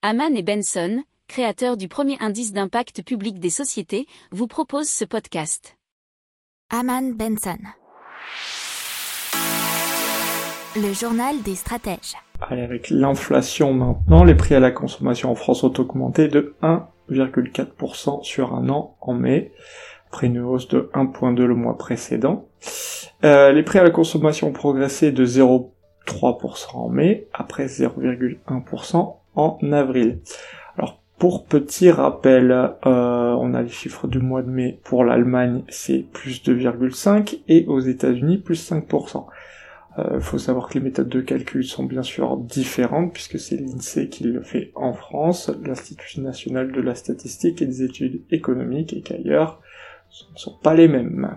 Haman et Benson, créateurs du premier indice d'impact public des sociétés, vous proposent ce podcast. Haman Benson. Le journal des stratèges. Allez, avec l'inflation maintenant, les prix à la consommation en France ont augmenté de 1,4% sur un an en mai, après une hausse de 1,2 le mois précédent. Euh, les prix à la consommation ont progressé de 0,3% en mai, après 0,1% en avril. Alors pour petit rappel, euh, on a les chiffres du mois de mai pour l'Allemagne, c'est plus 2,5 et aux États-Unis plus 5%. Il euh, faut savoir que les méthodes de calcul sont bien sûr différentes puisque c'est l'INSEE qui le fait en France, l'Institut national de la statistique et des études économiques et qu'ailleurs ce ne sont pas les mêmes.